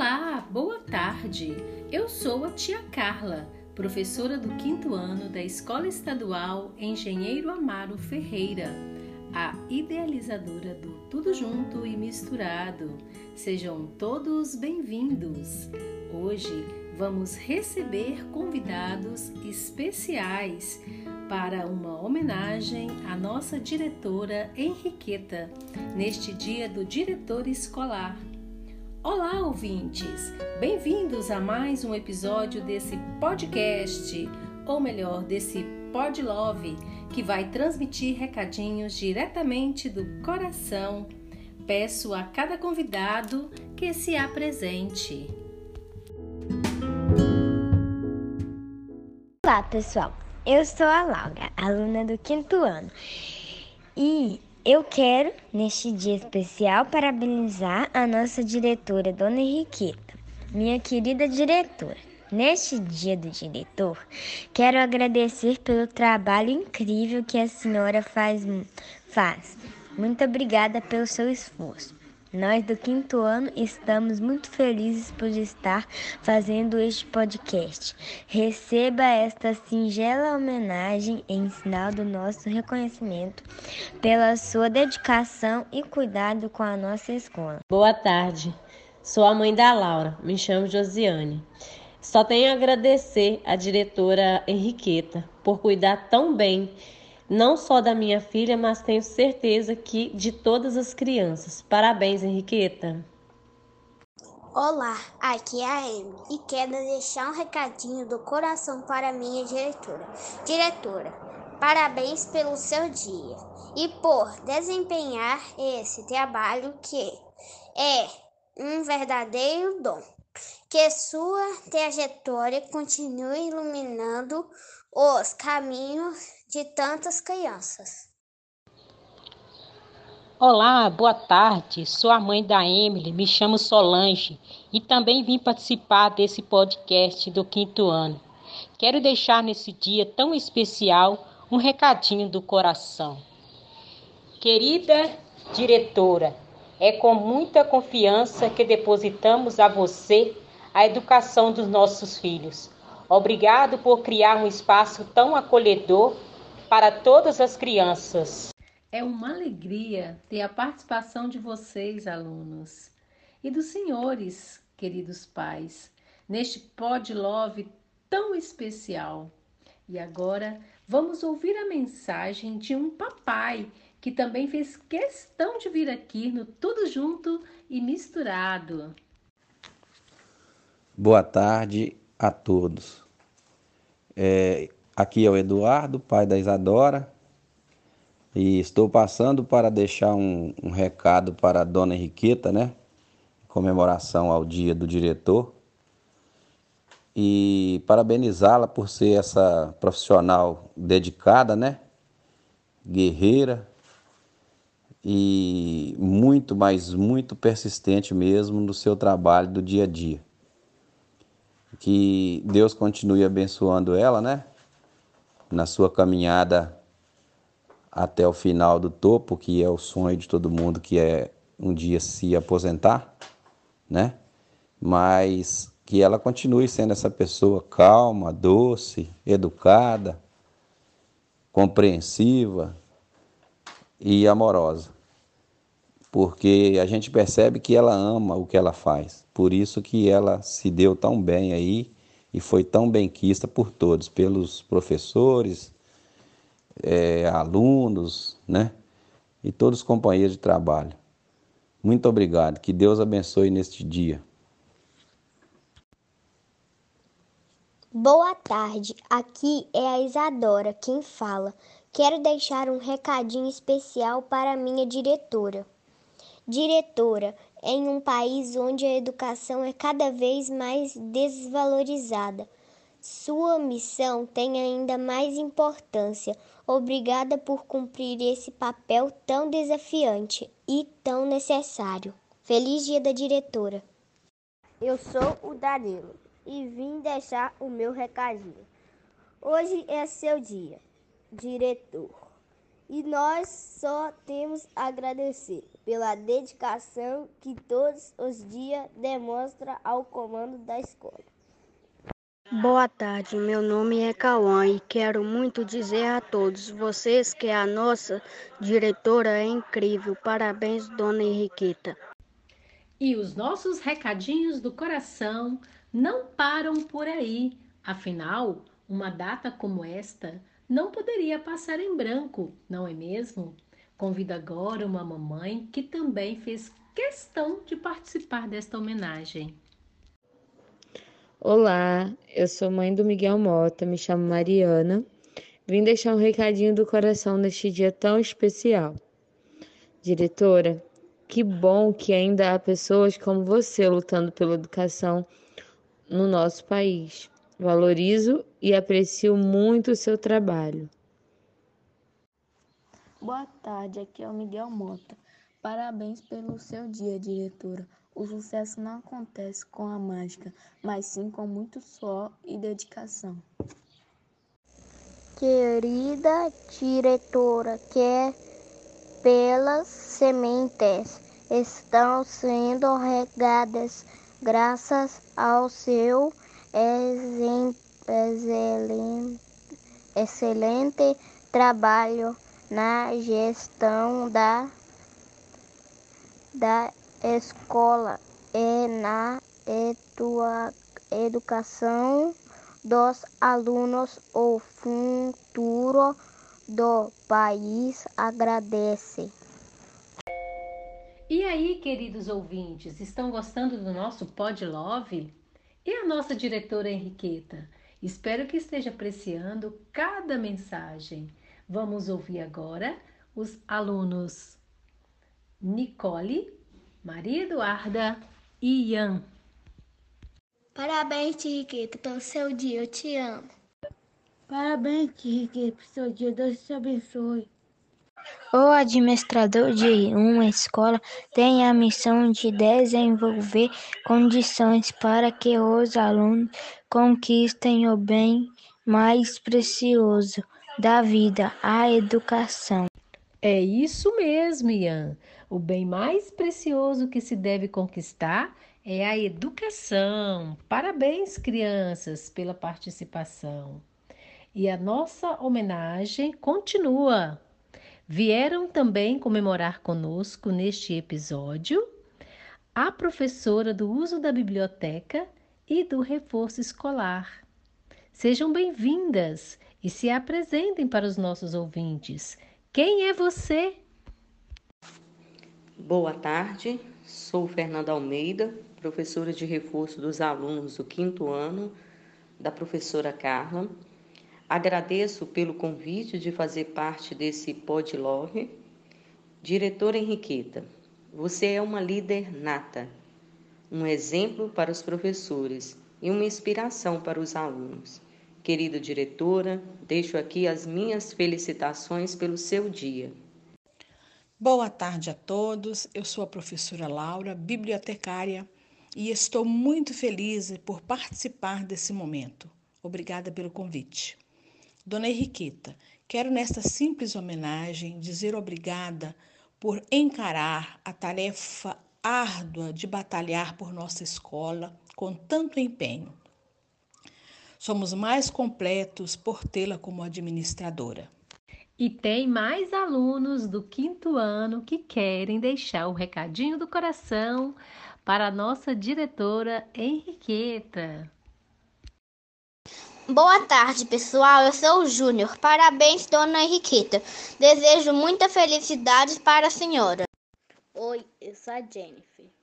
Olá, boa tarde. Eu sou a tia Carla, professora do quinto ano da Escola Estadual Engenheiro Amaro Ferreira, a idealizadora do Tudo Junto e Misturado. Sejam todos bem-vindos. Hoje vamos receber convidados especiais para uma homenagem à nossa diretora Henriqueta, neste dia do diretor escolar Olá, ouvintes! Bem-vindos a mais um episódio desse podcast, ou melhor, desse Pod Love, que vai transmitir recadinhos diretamente do coração. Peço a cada convidado que se apresente. Olá, pessoal! Eu sou a Laura, aluna do quinto ano. E eu quero, neste dia especial, parabenizar a nossa diretora, Dona Henriqueta, minha querida diretora. Neste dia do diretor, quero agradecer pelo trabalho incrível que a senhora faz. faz. Muito obrigada pelo seu esforço. Nós do quinto ano estamos muito felizes por estar fazendo este podcast. Receba esta singela homenagem em sinal do nosso reconhecimento pela sua dedicação e cuidado com a nossa escola. Boa tarde, sou a mãe da Laura, me chamo Josiane. Só tenho a agradecer à diretora Henriqueta por cuidar tão bem não só da minha filha, mas tenho certeza que de todas as crianças. Parabéns, Henriqueta. Olá, aqui é a Amy e quero deixar um recadinho do coração para minha diretora. Diretora, parabéns pelo seu dia e por desempenhar esse trabalho que é um verdadeiro dom. Que sua trajetória continue iluminando os caminhos de tantas crianças. Olá, boa tarde. Sou a mãe da Emily, me chamo Solange e também vim participar desse podcast do quinto ano. Quero deixar nesse dia tão especial um recadinho do coração. Querida diretora, é com muita confiança que depositamos a você a educação dos nossos filhos. Obrigado por criar um espaço tão acolhedor para todas as crianças. É uma alegria ter a participação de vocês, alunos, e dos senhores, queridos pais, neste Pod Love tão especial. E agora vamos ouvir a mensagem de um papai que também fez questão de vir aqui no Tudo Junto e Misturado. Boa tarde a todos. É, Aqui é o Eduardo, pai da Isadora, e estou passando para deixar um, um recado para a dona Henriqueta, né? Em comemoração ao dia do diretor. E parabenizá-la por ser essa profissional dedicada, né? Guerreira e muito, mas muito persistente mesmo no seu trabalho do dia a dia. Que Deus continue abençoando ela, né? Na sua caminhada até o final do topo, que é o sonho de todo mundo, que é um dia se aposentar, né? Mas que ela continue sendo essa pessoa calma, doce, educada, compreensiva e amorosa. Porque a gente percebe que ela ama o que ela faz. Por isso que ela se deu tão bem aí e foi tão benquista por todos, pelos professores, é, alunos, né? E todos os companheiros de trabalho. Muito obrigado. Que Deus abençoe neste dia. Boa tarde, aqui é a Isadora quem fala. Quero deixar um recadinho especial para minha diretora. Diretora, em um país onde a educação é cada vez mais desvalorizada. Sua missão tem ainda mais importância. Obrigada por cumprir esse papel tão desafiante e tão necessário. Feliz Dia da Diretora! Eu sou o Danilo e vim deixar o meu recadinho. Hoje é seu dia, diretor, E nós só temos a agradecer pela dedicação que todos os dias demonstra ao comando da escola. Boa tarde, meu nome é Cauã e quero muito dizer a todos vocês que a nossa diretora é incrível. Parabéns, dona Henriqueta. E os nossos recadinhos do coração não param por aí. Afinal, uma data como esta não poderia passar em branco, não é mesmo? Convido agora uma mamãe que também fez questão de participar desta homenagem. Olá, eu sou mãe do Miguel Mota, me chamo Mariana. Vim deixar um recadinho do coração neste dia tão especial. Diretora, que bom que ainda há pessoas como você lutando pela educação no nosso país. Valorizo e aprecio muito o seu trabalho. Boa tarde, aqui é o Miguel Mota. Parabéns pelo seu dia, diretora. O sucesso não acontece com a mágica, mas sim com muito suor e dedicação. Querida diretora, que pelas sementes estão sendo regadas graças ao seu excelente trabalho na gestão da, da escola e na etua, educação dos alunos, o futuro do país agradece. E aí, queridos ouvintes, estão gostando do nosso Pod Love? E a nossa diretora Henriqueta? Espero que esteja apreciando cada mensagem. Vamos ouvir agora os alunos Nicole Maria Eduarda e Ian. Parabéns, Henriqueta, pelo seu dia. Eu te amo. Parabéns, Henriqueta, pelo seu dia. Deus te abençoe. O administrador de uma escola tem a missão de desenvolver condições para que os alunos conquistem o bem mais precioso da vida, a educação. É isso mesmo, Ian. O bem mais precioso que se deve conquistar é a educação. Parabéns, crianças, pela participação. E a nossa homenagem continua. Vieram também comemorar conosco neste episódio a professora do uso da biblioteca e do reforço escolar. Sejam bem-vindas e se apresentem para os nossos ouvintes. Quem é você? Boa tarde, sou Fernanda Almeida, professora de reforço dos alunos do quinto ano, da professora Carla. Agradeço pelo convite de fazer parte desse Pod Love. Diretora Henriqueta, você é uma líder nata, um exemplo para os professores e uma inspiração para os alunos. Querida diretora, deixo aqui as minhas felicitações pelo seu dia. Boa tarde a todos. Eu sou a professora Laura, bibliotecária, e estou muito feliz por participar desse momento. Obrigada pelo convite. Dona Henriqueta, quero nesta simples homenagem dizer obrigada por encarar a tarefa árdua de batalhar por nossa escola com tanto empenho. Somos mais completos por tê-la como administradora. E tem mais alunos do quinto ano que querem deixar o recadinho do coração para a nossa diretora Henriqueta. Boa tarde, pessoal. Eu sou o Júnior. Parabéns, dona Henriqueta. Desejo muita felicidade para a senhora. Oi, eu sou a Jennifer.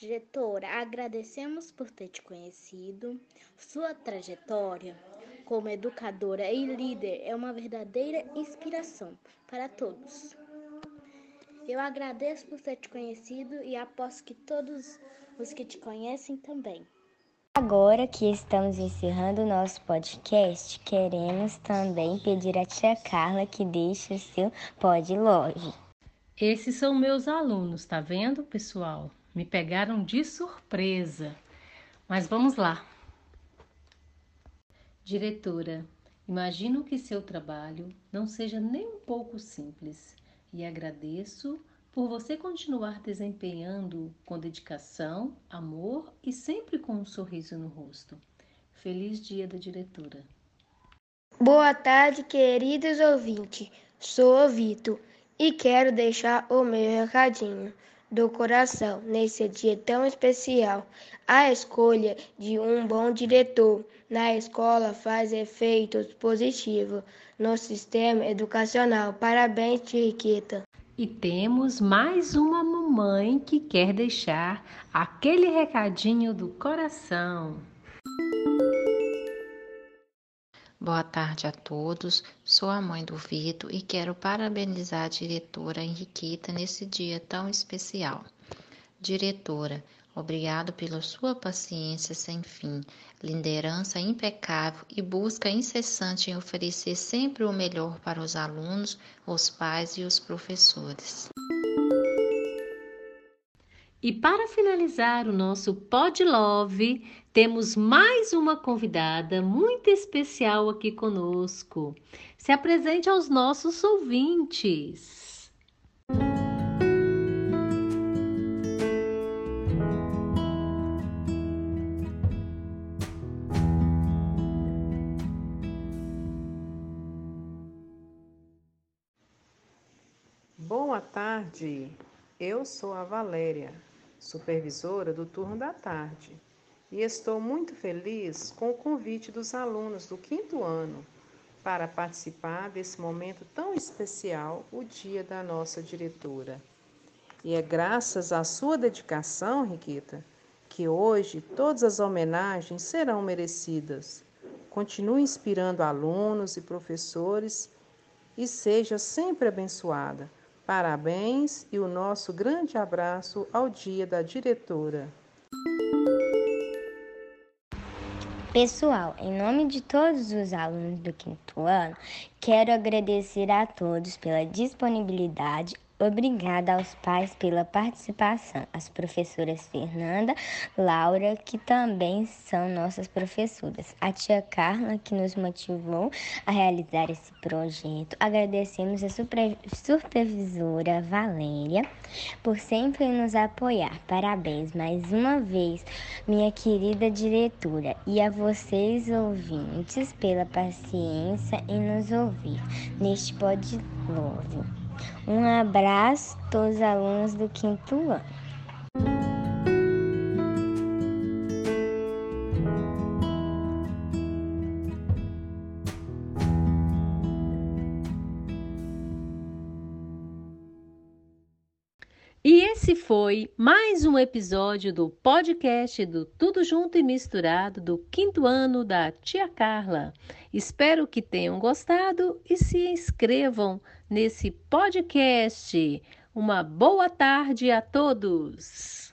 Diretora, agradecemos por ter te conhecido. Sua trajetória como educadora e líder é uma verdadeira inspiração para todos. Eu agradeço por ter te conhecido e aposto que todos os que te conhecem também. Agora que estamos encerrando o nosso podcast, queremos também pedir à tia Carla que deixe o seu pod love. Esses são meus alunos, tá vendo, pessoal? Me pegaram de surpresa. Mas vamos lá. Diretora, Imagino que seu trabalho não seja nem um pouco simples e agradeço por você continuar desempenhando com dedicação, amor e sempre com um sorriso no rosto. Feliz Dia da Diretora. Boa tarde, queridos ouvintes. Sou o Vitor e quero deixar o meu recadinho do coração nesse dia tão especial. A escolha de um bom diretor na escola faz efeitos positivos no sistema educacional. Parabéns, Chiquita. E temos mais uma mamãe que quer deixar aquele recadinho do coração. Boa tarde a todos. Sou a mãe do Vitor e quero parabenizar a diretora Henriqueta nesse dia tão especial. Diretora, obrigado pela sua paciência sem fim, liderança impecável e busca incessante em oferecer sempre o melhor para os alunos, os pais e os professores. E para finalizar o nosso Pod Love, temos mais uma convidada muito especial aqui conosco. Se apresente aos nossos ouvintes. Boa tarde, eu sou a Valéria supervisora do turno da tarde, e estou muito feliz com o convite dos alunos do quinto ano para participar desse momento tão especial, o dia da nossa diretora. E é graças à sua dedicação, Riquita, que hoje todas as homenagens serão merecidas. Continue inspirando alunos e professores e seja sempre abençoada Parabéns e o nosso grande abraço ao Dia da Diretora. Pessoal, em nome de todos os alunos do quinto ano, quero agradecer a todos pela disponibilidade Obrigada aos pais pela participação, as professoras Fernanda, Laura, que também são nossas professoras, a tia Carla, que nos motivou a realizar esse projeto. Agradecemos a supervisora Valéria por sempre nos apoiar. Parabéns mais uma vez, minha querida diretora, e a vocês ouvintes pela paciência em nos ouvir neste Pod Love. Um abraço a todos os alunos do quinto ano. Esse foi mais um episódio do podcast do Tudo Junto e Misturado do quinto ano da Tia Carla. Espero que tenham gostado e se inscrevam nesse podcast. Uma boa tarde a todos!